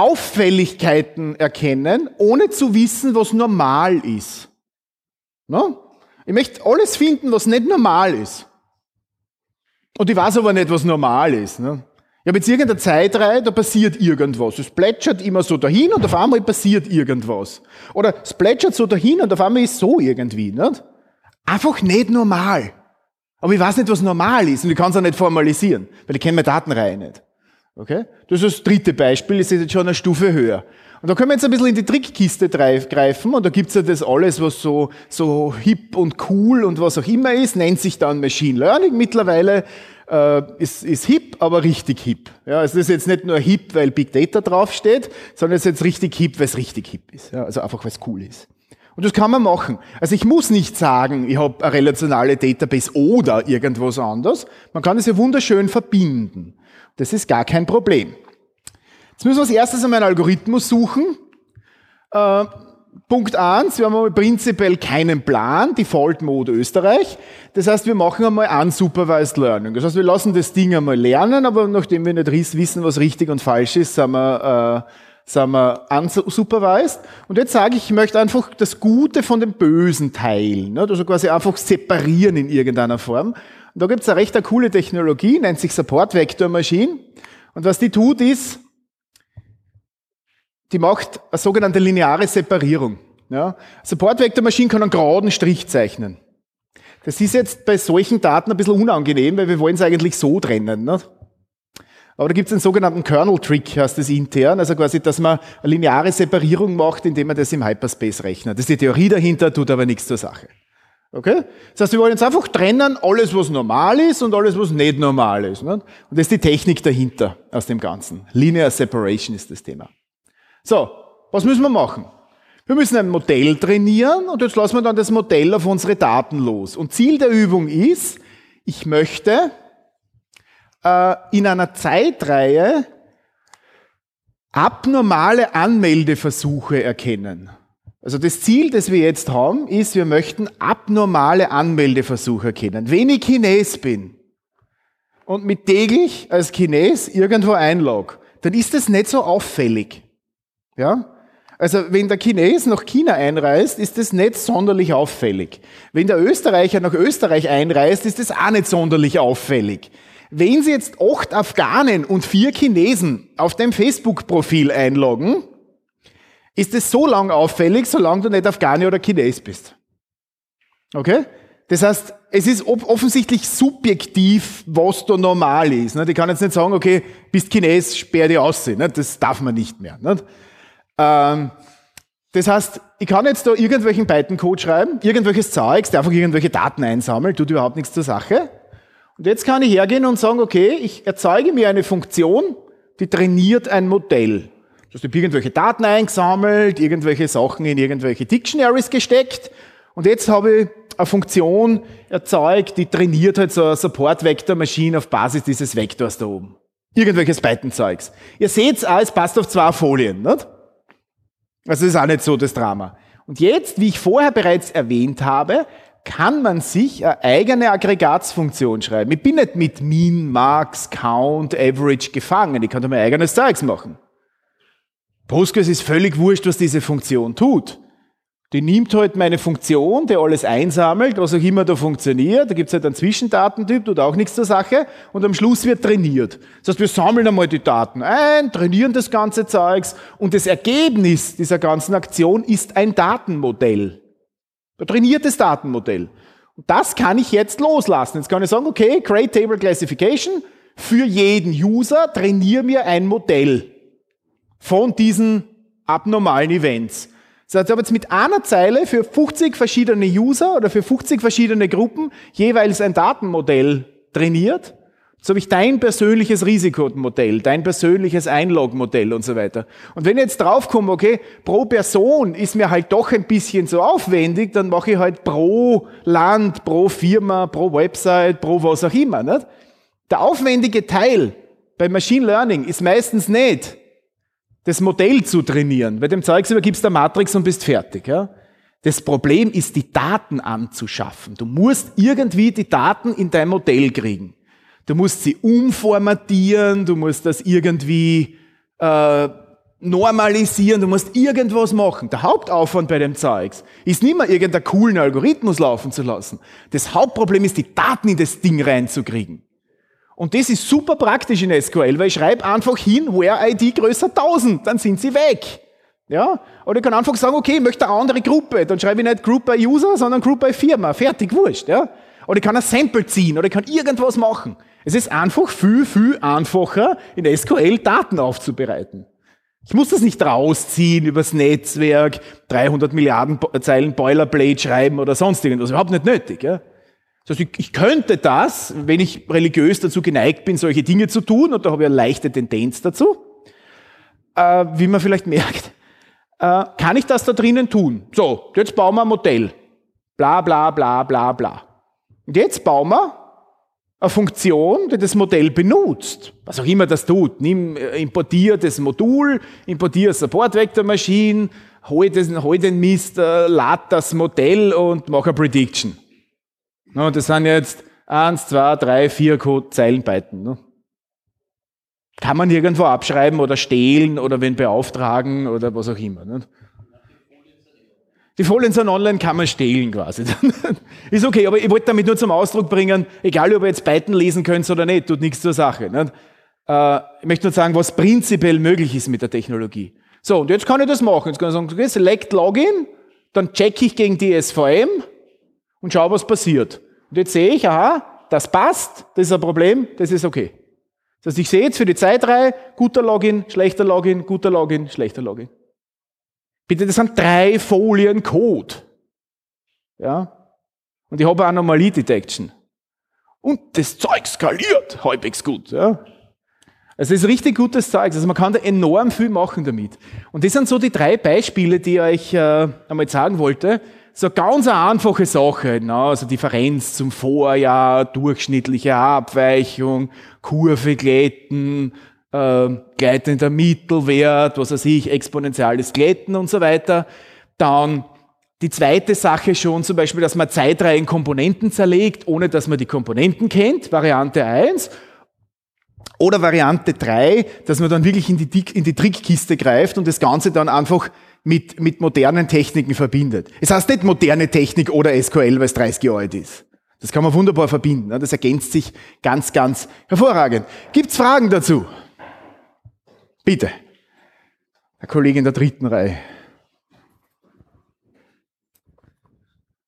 [SPEAKER 1] Auffälligkeiten erkennen, ohne zu wissen, was normal ist. No? Ich möchte alles finden, was nicht normal ist. Und ich weiß aber nicht, was normal ist. Ne? Ich habe jetzt irgendeine Zeitreihe, da passiert irgendwas. Es plätschert immer so dahin und auf einmal passiert irgendwas. Oder es plätschert so dahin und auf einmal ist so irgendwie. Nicht? Einfach nicht normal. Aber ich weiß nicht, was normal ist und ich kann es auch nicht formalisieren, weil ich kenne meine Datenreihe nicht. Okay? Das ist das dritte Beispiel, das ist jetzt schon eine Stufe höher. Und da können wir jetzt ein bisschen in die Trickkiste greifen und da gibt's ja das alles, was so, so hip und cool und was auch immer ist, nennt sich dann Machine Learning mittlerweile, äh, ist, ist hip, aber richtig hip. Ja, also das ist jetzt nicht nur hip, weil Big Data draufsteht, sondern es ist jetzt richtig hip, weil es richtig hip ist. Ja, also einfach, weil es cool ist. Und das kann man machen. Also ich muss nicht sagen, ich habe eine relationale Database oder irgendwas anderes. Man kann es ja wunderschön verbinden. Das ist gar kein Problem. Jetzt müssen wir als erstes einmal einen Algorithmus suchen. Äh, Punkt eins: wir haben prinzipiell keinen Plan, Default Mode Österreich. Das heißt, wir machen einmal unsupervised Learning. Das heißt, wir lassen das Ding einmal lernen, aber nachdem wir nicht wissen, was richtig und falsch ist, sind wir, äh, sind wir unsupervised. Und jetzt sage ich, ich möchte einfach das Gute von dem Bösen teilen. Also quasi einfach separieren in irgendeiner Form. Und da gibt es eine recht coole Technologie, nennt sich Support Vector Machine. Und was die tut, ist, die macht eine sogenannte lineare Separierung. Ja. Support Vector Machine kann einen geraden Strich zeichnen. Das ist jetzt bei solchen Daten ein bisschen unangenehm, weil wir wollen es eigentlich so trennen. Nicht? Aber da gibt es einen sogenannten Kernel-Trick, heißt das intern, also quasi, dass man eine lineare Separierung macht, indem man das im Hyperspace rechnet. Das ist die Theorie dahinter, tut aber nichts zur Sache. Okay? Das heißt, wir wollen jetzt einfach trennen, alles, was normal ist und alles, was nicht normal ist. Nicht? Und das ist die Technik dahinter aus dem Ganzen. Linear Separation ist das Thema. So, was müssen wir machen? Wir müssen ein Modell trainieren und jetzt lassen wir dann das Modell auf unsere Daten los. Und Ziel der Übung ist, ich möchte äh, in einer Zeitreihe abnormale Anmeldeversuche erkennen. Also das Ziel, das wir jetzt haben, ist, wir möchten abnormale Anmeldeversuche erkennen. Wenn ich Chines bin und mit täglich als Chines irgendwo einlog, dann ist das nicht so auffällig. Ja? Also wenn der Chines nach China einreist, ist das nicht sonderlich auffällig. Wenn der Österreicher nach Österreich einreist, ist das auch nicht sonderlich auffällig. Wenn Sie jetzt acht Afghanen und vier Chinesen auf dem Facebook-Profil einloggen, ist es so lang auffällig, solange du nicht Afghani oder Chines bist. Okay? Das heißt, es ist offensichtlich subjektiv, was da normal ist. Ich kann jetzt nicht sagen, okay, bist Chines, sperr dich aus. Das darf man nicht mehr. Ähm, das heißt, ich kann jetzt da irgendwelchen Python-Code schreiben, irgendwelches Zeugs, der einfach irgendwelche Daten einsammelt, tut überhaupt nichts zur Sache. Und jetzt kann ich hergehen und sagen, okay, ich erzeuge mir eine Funktion, die trainiert ein Modell. Du hast irgendwelche Daten eingesammelt, irgendwelche Sachen in irgendwelche Dictionaries gesteckt und jetzt habe ich eine Funktion erzeugt, die trainiert halt so eine Support-Vector-Maschine auf Basis dieses Vektors da oben. Irgendwelches Python-Zeugs. Ihr seht auch, es passt auf zwei Folien, nicht? Also das ist auch nicht so das Drama. Und jetzt, wie ich vorher bereits erwähnt habe, kann man sich eine eigene Aggregatsfunktion schreiben. Ich bin nicht mit Mean, Max, Count, Average gefangen. Ich kann da mein eigenes Zeugs machen. Postgres ist völlig wurscht, was diese Funktion tut. Die nimmt halt meine Funktion, die alles einsammelt, was auch immer da funktioniert. Da gibt's halt einen Zwischendatentyp, tut auch nichts zur Sache. Und am Schluss wird trainiert. Das heißt, wir sammeln einmal die Daten ein, trainieren das ganze Zeugs und das Ergebnis dieser ganzen Aktion ist ein Datenmodell. Ein trainiertes Datenmodell. Und das kann ich jetzt loslassen. Jetzt kann ich sagen, okay, Create Table Classification, für jeden User trainiere mir ein Modell von diesen abnormalen Events. Das heißt, habe jetzt mit einer Zeile für 50 verschiedene User oder für 50 verschiedene Gruppen jeweils ein Datenmodell trainiert. So habe ich dein persönliches Risikomodell, dein persönliches Einlogmodell und so weiter. Und wenn ich jetzt draufkomme, okay, pro Person ist mir halt doch ein bisschen zu aufwendig, dann mache ich halt pro Land, pro Firma, pro Website, pro was auch immer. Nicht? Der aufwendige Teil bei Machine Learning ist meistens nicht das Modell zu trainieren. Bei dem Zeugs übergibst du der Matrix und bist fertig. Ja? Das Problem ist, die Daten anzuschaffen. Du musst irgendwie die Daten in dein Modell kriegen. Du musst sie umformatieren, du musst das irgendwie äh, normalisieren, du musst irgendwas machen. Der Hauptaufwand bei dem Zeugs ist nicht mehr irgendeinen coolen Algorithmus laufen zu lassen. Das Hauptproblem ist, die Daten in das Ding reinzukriegen. Und das ist super praktisch in SQL, weil ich schreibe einfach hin, where ID größer 1000, dann sind sie weg. Ja? Oder ich kann einfach sagen, okay, ich möchte eine andere Gruppe, dann schreibe ich nicht Group by User, sondern Group by Firma, fertig, wurscht. Ja? Oder ich kann ein Sample ziehen oder ich kann irgendwas machen. Es ist einfach viel, viel einfacher, in SQL Daten aufzubereiten. Ich muss das nicht rausziehen übers Netzwerk, 300 Milliarden Zeilen Boilerplate schreiben oder sonst irgendwas. Überhaupt nicht nötig. Ja? Das heißt, ich könnte das, wenn ich religiös dazu geneigt bin, solche Dinge zu tun, und da habe ich eine leichte Tendenz dazu, äh, wie man vielleicht merkt, äh, kann ich das da drinnen tun. So, jetzt bauen wir ein Modell. Bla bla bla bla bla. Und jetzt bauen wir eine Funktion, die das Modell benutzt. Was auch immer das tut. Nimm, äh, importier das Modul, importier Support Vector Machine, hol, das, hol den Mist, äh, lad das Modell und mach eine Prediction. No, das sind jetzt eins, zwei, drei, vier Code Zeilen Python. No? Kann man irgendwo abschreiben oder stehlen oder wen beauftragen oder was auch immer. Nicht? Die Folien sind online, kann man stehlen quasi. ist okay, aber ich wollte damit nur zum Ausdruck bringen, egal ob ihr jetzt Python lesen könnt oder nicht, tut nichts zur Sache. Äh, ich möchte nur sagen, was prinzipiell möglich ist mit der Technologie. So, und jetzt kann ich das machen. Jetzt kann ich sagen, okay, select Login, dann checke ich gegen die SVM und schaue, was passiert. Und jetzt sehe ich, aha, das passt, das ist ein Problem, das ist okay. Das heißt, ich sehe jetzt für die Zeitreihe, guter Login, schlechter Login, guter Login, schlechter Login. Bitte, das sind drei Folien Code. Ja? Und ich habe Anomalie Detection. Und das Zeug skaliert halbwegs gut. Ja? Also es ist richtig gutes Zeug. Also man kann da enorm viel machen damit. Und das sind so die drei Beispiele, die ich euch äh, einmal sagen wollte. So ganz eine einfache Sache, na, also Differenz zum Vorjahr, durchschnittliche Abweichung, Kurve glätten, äh, gleitender Mittelwert, was weiß ich, exponentielles Glätten und so weiter. Dann die zweite Sache schon zum Beispiel, dass man Zeitreihen Komponenten zerlegt, ohne dass man die Komponenten kennt, Variante 1. Oder Variante 3, dass man dann wirklich in die, in die Trickkiste greift und das Ganze dann einfach mit, mit modernen Techniken verbindet. Es heißt nicht moderne Technik oder SQL, weil es 30 Jahre alt ist. Das kann man wunderbar verbinden. Ne? Das ergänzt sich ganz, ganz hervorragend. Gibt's Fragen dazu? Bitte. Herr Kollege in der dritten Reihe.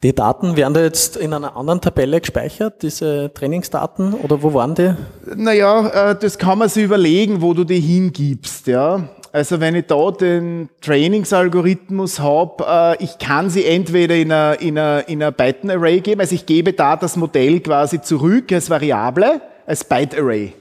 [SPEAKER 6] Die Daten werden da jetzt in einer anderen Tabelle gespeichert, diese Trainingsdaten, oder wo waren die?
[SPEAKER 1] Naja, äh, das kann man sich überlegen, wo du die hingibst, ja. Also wenn ich da den Trainingsalgorithmus habe, äh, ich kann sie entweder in einer in einer, in einer Byte-Array geben, also ich gebe da das Modell quasi zurück als Variable, als Byte-Array.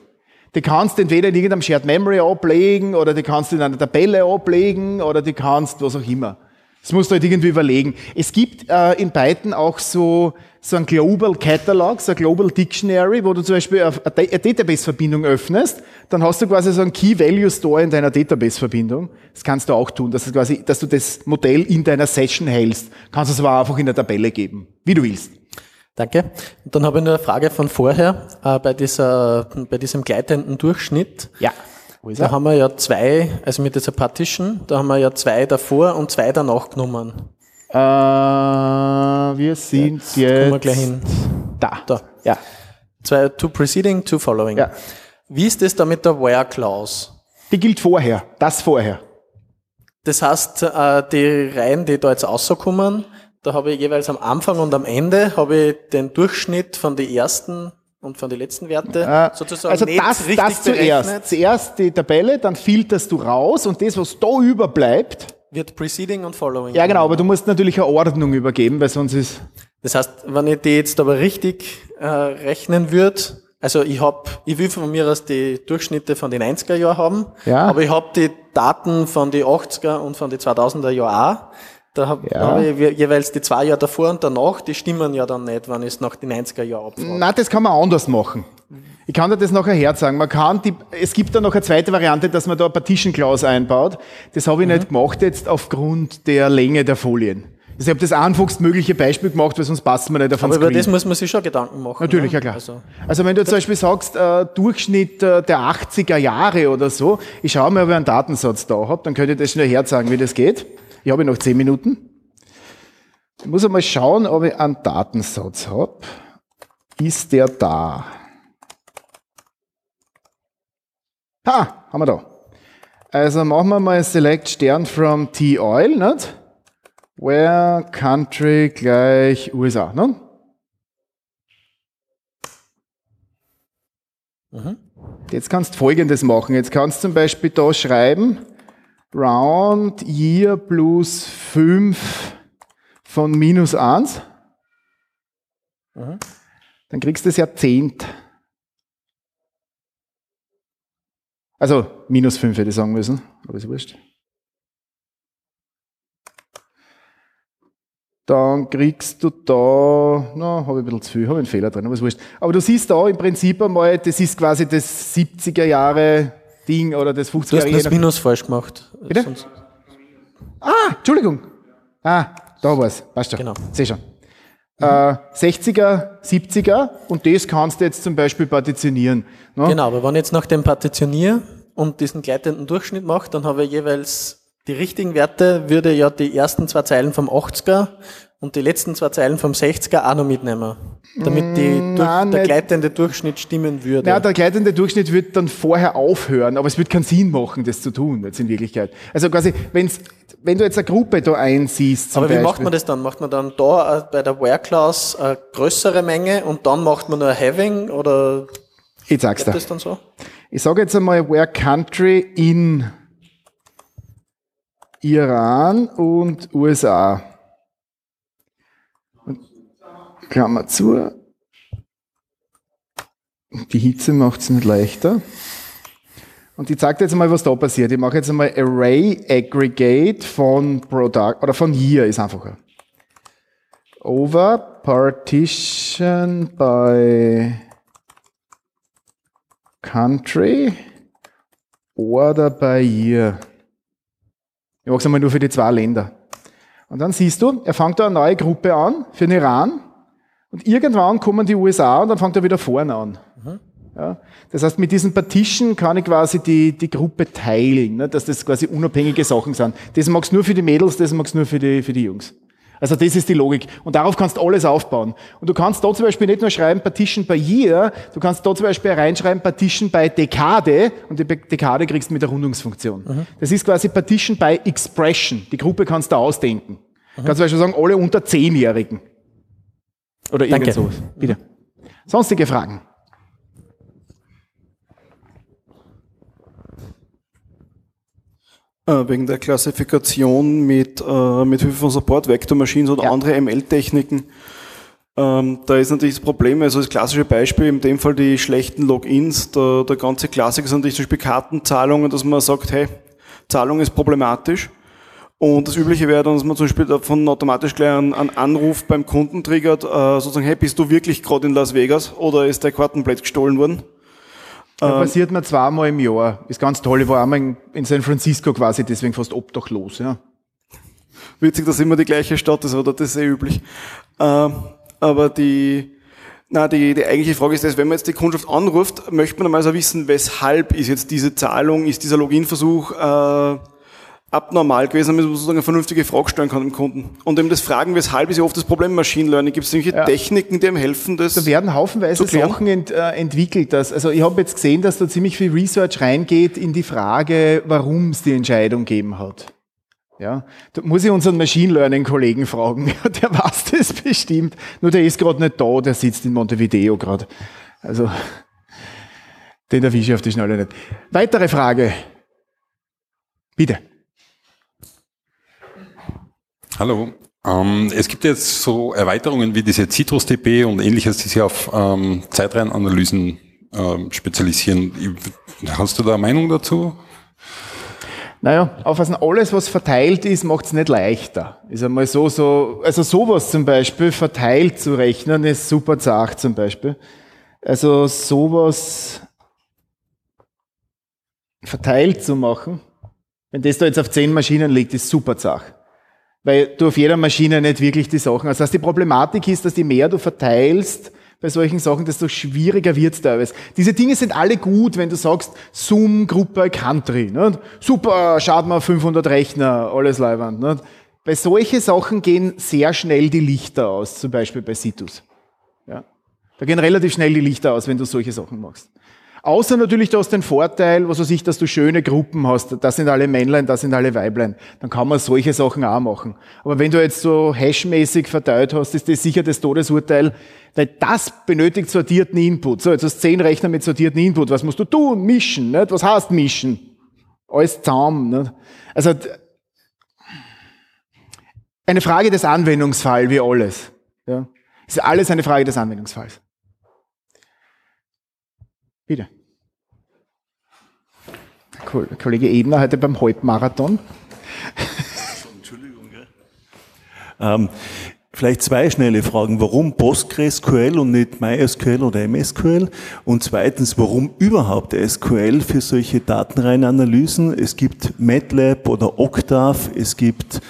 [SPEAKER 1] Die kannst du entweder in irgendeinem Shared Memory ablegen oder die kannst du in einer Tabelle ablegen oder die kannst was auch immer. Das musst du halt irgendwie überlegen. Es gibt äh, in Python auch so, so ein Global Catalog, so ein Global Dictionary, wo du zum Beispiel eine, eine Database-Verbindung öffnest, dann hast du quasi so einen Key-Value-Store in deiner Database-Verbindung. Das kannst du auch tun, dass du quasi, dass du das Modell in deiner Session hältst. Kannst du es aber einfach in der Tabelle geben, wie du willst.
[SPEAKER 6] Danke. Und dann habe ich noch eine Frage von vorher, äh, bei, dieser, bei diesem gleitenden Durchschnitt.
[SPEAKER 1] Ja.
[SPEAKER 6] Da haben wir ja zwei, also mit dieser Partition, da haben wir ja zwei davor und zwei danach genommen.
[SPEAKER 1] Äh, wir sind jetzt, jetzt
[SPEAKER 6] kommen wir gleich hin.
[SPEAKER 1] Da. da. Ja.
[SPEAKER 6] Zwei, two preceding, two following.
[SPEAKER 1] Ja.
[SPEAKER 6] Wie ist das da mit der Where Clause?
[SPEAKER 1] Die gilt vorher, das vorher.
[SPEAKER 6] Das heißt, äh, die Reihen, die da jetzt rauskommen, da habe ich jeweils am Anfang und am Ende habe ich den Durchschnitt von den ersten und von den letzten Werte
[SPEAKER 1] äh, sozusagen Also das, das zuerst. Zuerst die Tabelle, dann filterst du raus und das, was da überbleibt,
[SPEAKER 6] wird preceding und following.
[SPEAKER 1] Ja, genau, aber du musst natürlich eine Ordnung übergeben, weil sonst ist.
[SPEAKER 6] Das heißt, wenn ich die jetzt aber richtig äh, rechnen würde, also ich hab, ich will von mir aus die Durchschnitte von den 90er Jahren haben,
[SPEAKER 1] ja.
[SPEAKER 6] aber ich habe die Daten von den 80er und von den 2000er Jahren auch. Da habe
[SPEAKER 1] Ja.
[SPEAKER 6] hab ich jeweils die zwei Jahre davor und danach, die stimmen ja dann nicht, wenn ich es nach den 90er Jahren abfrage.
[SPEAKER 1] Nein, das kann man anders machen. Ich kann dir das nachher herzagen. Man kann die, es gibt da noch eine zweite Variante, dass man da eine Partition Clause einbaut. Das habe ich
[SPEAKER 6] Mhm.
[SPEAKER 1] nicht gemacht jetzt aufgrund der Länge der Folien. Also ich habe das einfachst mögliche Beispiel gemacht, weil sonst passt man nicht auf
[SPEAKER 6] Aber über
[SPEAKER 1] Screen.
[SPEAKER 6] das muss man sich schon Gedanken machen.
[SPEAKER 1] Natürlich,
[SPEAKER 6] ne?
[SPEAKER 1] ja klar.
[SPEAKER 6] Also,
[SPEAKER 1] Also, wenn du zum Beispiel sagst, äh, Durchschnitt äh, der 80er Jahre oder so, ich schaue mal, ob ich einen Datensatz da habe, dann könnt ihr das schnell herzagen, wie das geht. Ich habe noch 10 Minuten. Ich muss einmal schauen, ob ich einen Datensatz habe. Ist der da? Ha, haben wir da. Also machen wir mal Select Stern from T-Oil, nicht? Where Country gleich USA, ne? Jetzt kannst du folgendes machen. Jetzt kannst du zum Beispiel da schreiben, round year plus 5 von minus 1. Dann kriegst du das Jahrzehnt. Also minus 5 hätte ich sagen müssen, aber ist wurscht. Dann kriegst du da, na, habe ich ein bisschen zu viel, habe einen Fehler drin, aber ist wurscht. Aber du siehst da im Prinzip einmal, das ist quasi das 70er Jahre Ding oder das 50er
[SPEAKER 6] Du hast das
[SPEAKER 1] nach-
[SPEAKER 6] Minus falsch gemacht.
[SPEAKER 1] Bitte?
[SPEAKER 6] Sonst-
[SPEAKER 1] Ah, Entschuldigung. Ah, da war's. Passt schon.
[SPEAKER 6] Genau.
[SPEAKER 1] Seh schon. Äh, 60er, 70er und das kannst du jetzt zum Beispiel partitionieren. Ne?
[SPEAKER 6] Genau, aber wenn ich jetzt nach dem Partitionier und diesen gleitenden Durchschnitt mache, dann habe ich jeweils die richtigen Werte, würde ja die ersten zwei Zeilen vom 80er und die letzten zwei Zeilen vom 60er auch noch mitnehmen. Damit die durch,
[SPEAKER 1] nein,
[SPEAKER 6] der gleitende Durchschnitt stimmen würde.
[SPEAKER 1] Ja, der gleitende Durchschnitt wird dann vorher aufhören, aber es wird keinen Sinn machen, das zu tun, jetzt in Wirklichkeit. Also quasi, wenn's, wenn du jetzt eine Gruppe da einsiehst, zum
[SPEAKER 6] aber wie
[SPEAKER 1] Beispiel,
[SPEAKER 6] macht man das dann? Macht man dann da äh, bei der Where-Class eine größere Menge und dann macht man nur ein Having oder
[SPEAKER 1] Ich sag's dir.
[SPEAKER 6] das dann so?
[SPEAKER 1] Ich sage jetzt einmal, where country in Iran und USA. Und Klammer zu. Die Hitze macht es nicht leichter. Und ich zeige dir jetzt mal, was da passiert. Ich mache jetzt einmal Array Aggregate von Product oder von Year ist einfacher. Over Partition by Country Order by Year. Ich mache es einmal nur für die zwei Länder. Und dann siehst du, er fängt da eine neue Gruppe an für den Iran und irgendwann kommen die USA und dann fängt er wieder vorne an. Ja, das heißt, mit diesen Partition kann ich quasi die, die Gruppe teilen, ne, dass das quasi unabhängige Sachen sind. Das magst nur für die Mädels, das magst nur für die, für die Jungs. Also das ist die Logik. Und darauf kannst du alles aufbauen. Und du kannst da zum Beispiel nicht nur schreiben Partition by Year, du kannst da zum Beispiel reinschreiben Partition by Dekade und die Dekade kriegst du mit der Rundungsfunktion. Das ist quasi Partition by Expression. Die Gruppe kannst du ausdenken. Du kannst zum Beispiel sagen, alle unter Zehnjährigen. Oder irgend sowas. Bitte. Sonstige Fragen?
[SPEAKER 4] Äh, wegen der Klassifikation mit, äh, mit Hilfe von Support Vector Machines oder
[SPEAKER 1] Ja.
[SPEAKER 4] andere ML-Techniken. Ähm, da ist natürlich das Problem, also das klassische Beispiel, in dem Fall die schlechten Logins, der, der ganze Klassiker sind natürlich zum Beispiel Kartenzahlungen, dass man sagt, hey, Zahlung ist problematisch. Und das Übliche wäre dann, dass man zum Beispiel davon automatisch gleich einen, einen Anruf beim Kunden triggert, äh, sozusagen, hey, bist du wirklich gerade in Las Vegas oder ist der Kartenblatt gestohlen worden?
[SPEAKER 1] Das passiert mir zweimal im Jahr. Ist ganz toll. Ich war einmal in, in San Francisco quasi, deswegen fast obdachlos. Ja.
[SPEAKER 4] Witzig, dass immer die gleiche Stadt ist, oder? Das ist eh üblich. Ähm, aber die, na, die, die eigentliche Frage ist das, wenn man jetzt die Kundschaft anruft, möchte man einmal so wissen, weshalb ist jetzt diese Zahlung, ist dieser Login-Versuch äh, abnormal gewesen, damit man sozusagen eine vernünftige Frage stellen kann dem Kunden. Und eben das Fragen, weshalb ist ja oft das Problem Machine Learning. Gibt es irgendwelche
[SPEAKER 1] Ja.
[SPEAKER 4] Techniken, die einem helfen, das
[SPEAKER 1] Da werden haufenweise? Sachen ent, äh, entwickelt. Dass, also ich habe jetzt gesehen, dass da ziemlich viel Research reingeht in die Frage, warum es die Entscheidung gegeben hat. Ja, da muss ich unseren Machine Learning Kollegen fragen. Der weiß das bestimmt. Nur der ist gerade nicht da, der sitzt in Montevideo gerade. Also, den erwische ich auf die Schnelle nicht. Weitere Frage. Bitte.
[SPEAKER 7] Hallo. Ähm, es gibt jetzt so Erweiterungen wie diese CitrusDB und ähnliches, die sich auf ähm, Zeitreihenanalysen ähm, spezialisieren. Hast du da eine Meinung dazu?
[SPEAKER 1] Naja, aufpassen, alles, was verteilt ist, macht es nicht leichter. Ist einmal so, so, also sowas zum Beispiel verteilt zu rechnen, ist super zart zum Beispiel. Also sowas verteilt zu machen, wenn das da jetzt auf zehn Maschinen liegt, ist super zart. Weil du auf jeder Maschine nicht wirklich die Sachen hast. Das heißt, die Problematik ist, dass je mehr du verteilst bei solchen Sachen, desto schwieriger wird es teilweise. Diese Dinge sind alle gut, wenn du sagst, Zoom, Gruppe, Country. Nicht? Super, schaut mal 500 Rechner, alles leibend. Nicht? Bei solchen Sachen gehen sehr schnell die Lichter aus, zum Beispiel bei Situs. Ja. Da gehen relativ schnell die Lichter aus, wenn du solche Sachen machst. Außer natürlich, du hast den Vorteil, was weiß ich, dass du schöne Gruppen hast. Das sind alle Männlein, das sind alle Weiblein. Dann kann man solche Sachen auch machen. Aber wenn du jetzt so hashmäßig verteilt hast, ist das sicher das Todesurteil, weil das benötigt sortierten Input. So, jetzt hast du zehn Rechner mit sortierten Input. Was musst du tun? Mischen, nicht? Was heißt mischen? Alles zusammen, nicht? Also, eine Frage des Anwendungsfalls, wie alles. Ja. Ist alles eine Frage des Anwendungsfalls. Bitte. Kollege Ebner heute beim Halbmarathon.
[SPEAKER 5] Entschuldigung. Ja. Ähm, vielleicht zwei schnelle Fragen. Warum PostgreSQL und nicht MySQL oder MSQL? Und zweitens, warum überhaupt SQL für solche Datenreihenanalysen? Es gibt MATLAB oder Octave, es gibt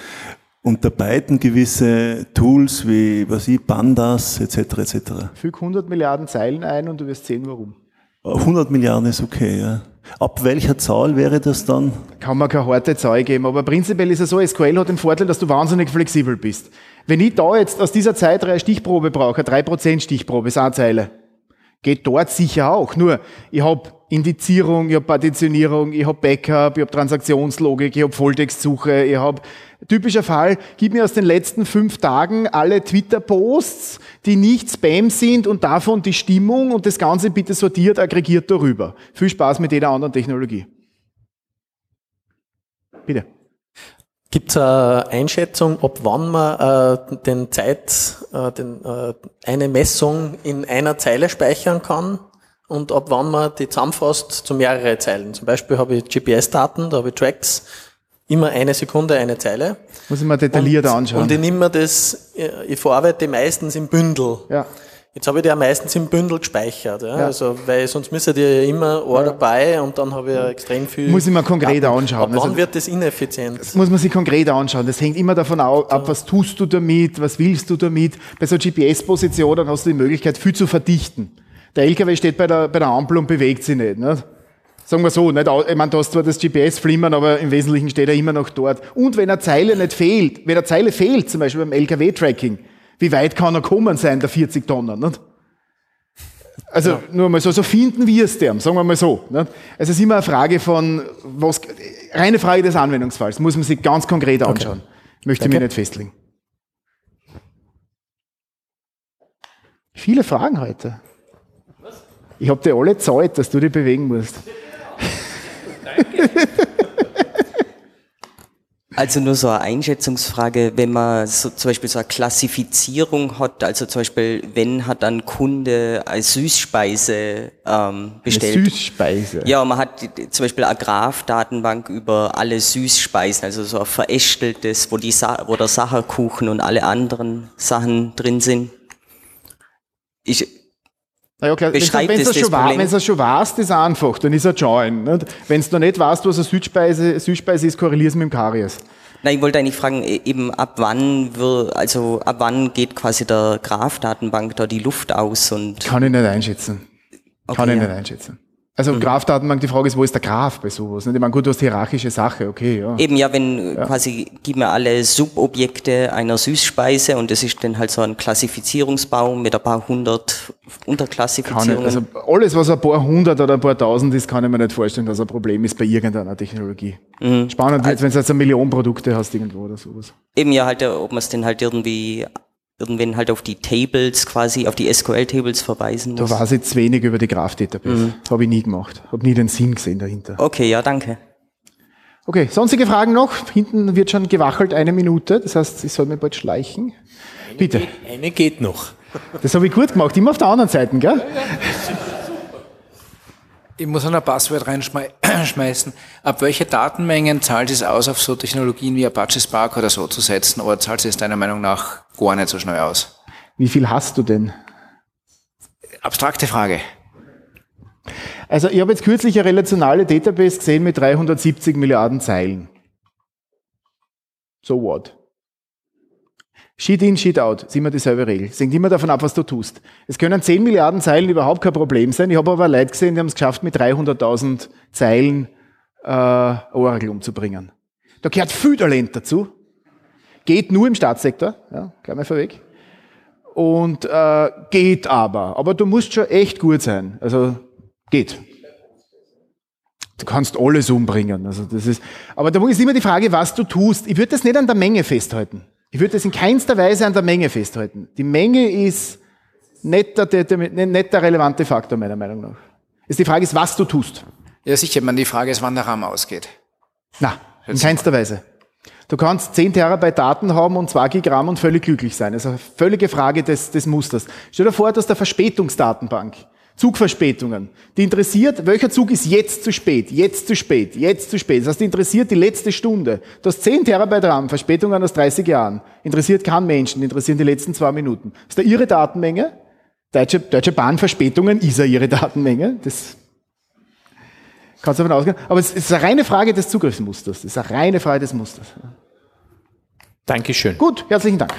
[SPEAKER 5] unter beiden gewisse Tools wie was ich, Pandas etc. etc.
[SPEAKER 1] Füg 100 Milliarden Zeilen ein und du wirst sehen, warum.
[SPEAKER 5] 100 Milliarden ist okay, ja. Ab welcher Zahl wäre das dann?
[SPEAKER 1] Kann man keine harte Zahl geben, aber prinzipiell ist es so, SQL hat den Vorteil, dass du wahnsinnig flexibel bist. Wenn ich da jetzt aus dieser Zeit eine Stichprobe brauche, eine 3% Stichprobe, ist eine Zeile, geht dort sicher auch. Nur, ich habe Indizierung, ich habe Partitionierung, ich habe Backup, ich habe Transaktionslogik, ich habe Volltextsuche, ich habe typischer Fall, gib mir aus den letzten fünf Tagen alle Twitter-Posts, die nicht Spam sind und davon die Stimmung und das Ganze bitte sortiert, aggregiert darüber. Viel Spaß mit jeder anderen Technologie. Bitte.
[SPEAKER 6] Gibt es eine Einschätzung, ob wann man äh, den Zeit, äh, den, äh, eine Messung in einer Zeile speichern kann? Und ab wann man die zusammenfasst zu mehrere Zeilen. Zum Beispiel habe ich GPS-Daten, da habe ich Tracks, immer eine Sekunde eine Zeile.
[SPEAKER 1] Muss ich mal detailliert
[SPEAKER 6] und,
[SPEAKER 1] anschauen.
[SPEAKER 6] Und ich nehme mir das, ich verarbeite die meistens im Bündel.
[SPEAKER 1] Ja.
[SPEAKER 6] Jetzt habe ich die ja meistens im Bündel gespeichert, ja?
[SPEAKER 1] Ja.
[SPEAKER 6] Also, weil sonst müsste die ja immer ein dabei und dann habe ich ja extrem viel.
[SPEAKER 1] Muss ich mal konkret
[SPEAKER 6] Daten.
[SPEAKER 1] anschauen.
[SPEAKER 6] Ab wann
[SPEAKER 1] Also-
[SPEAKER 6] wird das ineffizient?
[SPEAKER 1] Das muss man sich konkret anschauen. Das hängt immer davon ab, was tust du damit, was willst du damit. Bei so GPS-Positionen hast du die Möglichkeit, viel zu verdichten. Der LKW steht bei der, bei der Ampel und bewegt sich nicht. nicht? Sagen wir so, nicht, ich meine, du hast zwar das GPS flimmern, aber im Wesentlichen steht er immer noch dort. Und wenn eine Zeile nicht fehlt, wenn eine Zeile fehlt, zum Beispiel beim LKW-Tracking, wie weit kann er kommen sein, der 40 Tonnen? Nicht? Also nur mal so, so finden wir es dem, sagen wir mal so. Also es ist immer eine Frage von, was, reine Frage des Anwendungsfalls, muss man sich ganz konkret anschauen. Möchte mich
[SPEAKER 6] Danke.
[SPEAKER 1] nicht festlegen. Viele Fragen heute. Ich habe dir alle Zeit, dass du dich bewegen musst.
[SPEAKER 8] Also nur so eine Einschätzungsfrage, wenn man so zum Beispiel so eine Klassifizierung hat, also zum Beispiel, wenn hat ein Kunde eine Süßspeise ähm,
[SPEAKER 1] Eine
[SPEAKER 8] bestellt.
[SPEAKER 1] Süßspeise.
[SPEAKER 8] Ja, man hat zum Beispiel eine Graph-Datenbank über alle Süßspeisen, also so ein verästeltes, wo, die Sa wo der Sacherkuchen und alle anderen Sachen drin sind. Ich,
[SPEAKER 1] Na ja, klar, wenn
[SPEAKER 8] Beschreibt
[SPEAKER 1] du
[SPEAKER 8] es
[SPEAKER 1] das schon, wenn's das schon weißt, ist einfach, dann ist er Join. Wenn du noch nicht weißt, was eine Süßspeise, Süßspeise ist, korrelierst mit dem Karies.
[SPEAKER 8] na, ich wollte eigentlich fragen, e- eben ab wann wir, also ab wann geht quasi der Graph-Datenbank da die Luft aus und
[SPEAKER 1] Kann ich nicht einschätzen. Kann
[SPEAKER 8] Okay,
[SPEAKER 1] ich
[SPEAKER 8] ja.
[SPEAKER 1] nicht einschätzen. Also Graph-Datenbank, die Frage ist, wo ist der Graph bei sowas? nicht? Ich meine, gut, du hast hierarchische Sache, okay, ja.
[SPEAKER 8] Eben ja, wenn quasi gib mir alle Subobjekte einer Süßspeise und das ist dann halt so ein Klassifizierungsbaum mit ein paar hundert
[SPEAKER 1] Kann ich,
[SPEAKER 8] Unterklassifizierungen.
[SPEAKER 1] also alles, was ein paar hundert oder ein paar tausend ist, kann ich mir nicht vorstellen, dass ein Problem ist bei irgendeiner Technologie.
[SPEAKER 8] Mhm.
[SPEAKER 1] Spannend wird wenn du jetzt eine Million Produkte hast irgendwo oder sowas.
[SPEAKER 8] Eben ja halt, ob man es dann halt irgendwie irgendwann halt auf die Tables quasi, auf die SQL-Tables verweisen
[SPEAKER 1] Da
[SPEAKER 8] muss.
[SPEAKER 1] weiß ich zu wenig über die Graph-Database.
[SPEAKER 8] Mhm.
[SPEAKER 1] Habe ich nie gemacht. Habe nie den Sinn gesehen dahinter.
[SPEAKER 8] Okay, ja, danke.
[SPEAKER 1] Okay, sonstige Fragen noch? Hinten wird schon gewachelt, eine Minute. Das heißt, ich soll mir bald schleichen. Bitte.
[SPEAKER 9] Eine geht noch.
[SPEAKER 1] Das habe ich gut gemacht. Immer auf der anderen Seite, gell?
[SPEAKER 10] Ich muss noch ein Passwort reinschmeißen. Ab welche Datenmengen zahlt es aus, auf so Technologien wie Apache Spark oder so zu setzen? Oder zahlt es deiner Meinung nach gar nicht so schnell aus?
[SPEAKER 1] Wie viel hast du denn?
[SPEAKER 10] Abstrakte Frage.
[SPEAKER 1] Also ich habe jetzt kürzlich eine relationale Database gesehen mit 370 Milliarden Zeilen. So what? Sheet in, Sheet out, ist immer dieselbe Regel. Es hängt immer davon ab, was du tust. Es können 10 Milliarden Zeilen überhaupt kein Problem sein. Ich habe aber Leute gesehen, die haben es geschafft, mit 300.000 Zeilen äh, Oracle umzubringen. Da gehört viel Talent dazu. Geht nur im Staatssektor, ja, gleich mal vorweg. Und äh, geht aber. Aber du musst schon echt gut sein. Also geht. du kannst alles umbringen. Also das ist, aber da ist immer die Frage, was du tust. Ich würde das nicht an der Menge festhalten. Ich würde das in keinster Weise an der Menge festhalten. Die Menge ist nicht der, der, nicht der relevante Faktor, meiner Meinung nach. Ist die Frage ist, was du tust.
[SPEAKER 10] Ja, sicher. Man, die Frage ist, wann der Rahmen ausgeht.
[SPEAKER 1] Na, in keinster Weise. Du kannst 10 Terabyte Daten haben und 2 Gigramm und völlig glücklich sein. Also völlige Frage des, des Musters. Stell dir vor, du hast eine Verspätungsdatenbank. Zugverspätungen. Die interessiert, welcher Zug ist jetzt zu spät, jetzt zu spät, jetzt zu spät. Das heißt, die interessiert die letzte Stunde. Du hast 10 Terabyte RAM, Verspätungen aus 30 Jahren. Interessiert keinen Menschen, die interessieren die letzten zwei Minuten. Das ist da ihre Datenmenge. Deutsche, Deutsche Bahn Verspätungen ist ja ihre Datenmenge. Das kannst du davon ausgehen. Aber es ist eine reine Frage des Zugriffsmusters. Es ist eine reine Frage des Musters.
[SPEAKER 9] Dankeschön.
[SPEAKER 1] Gut, herzlichen Dank.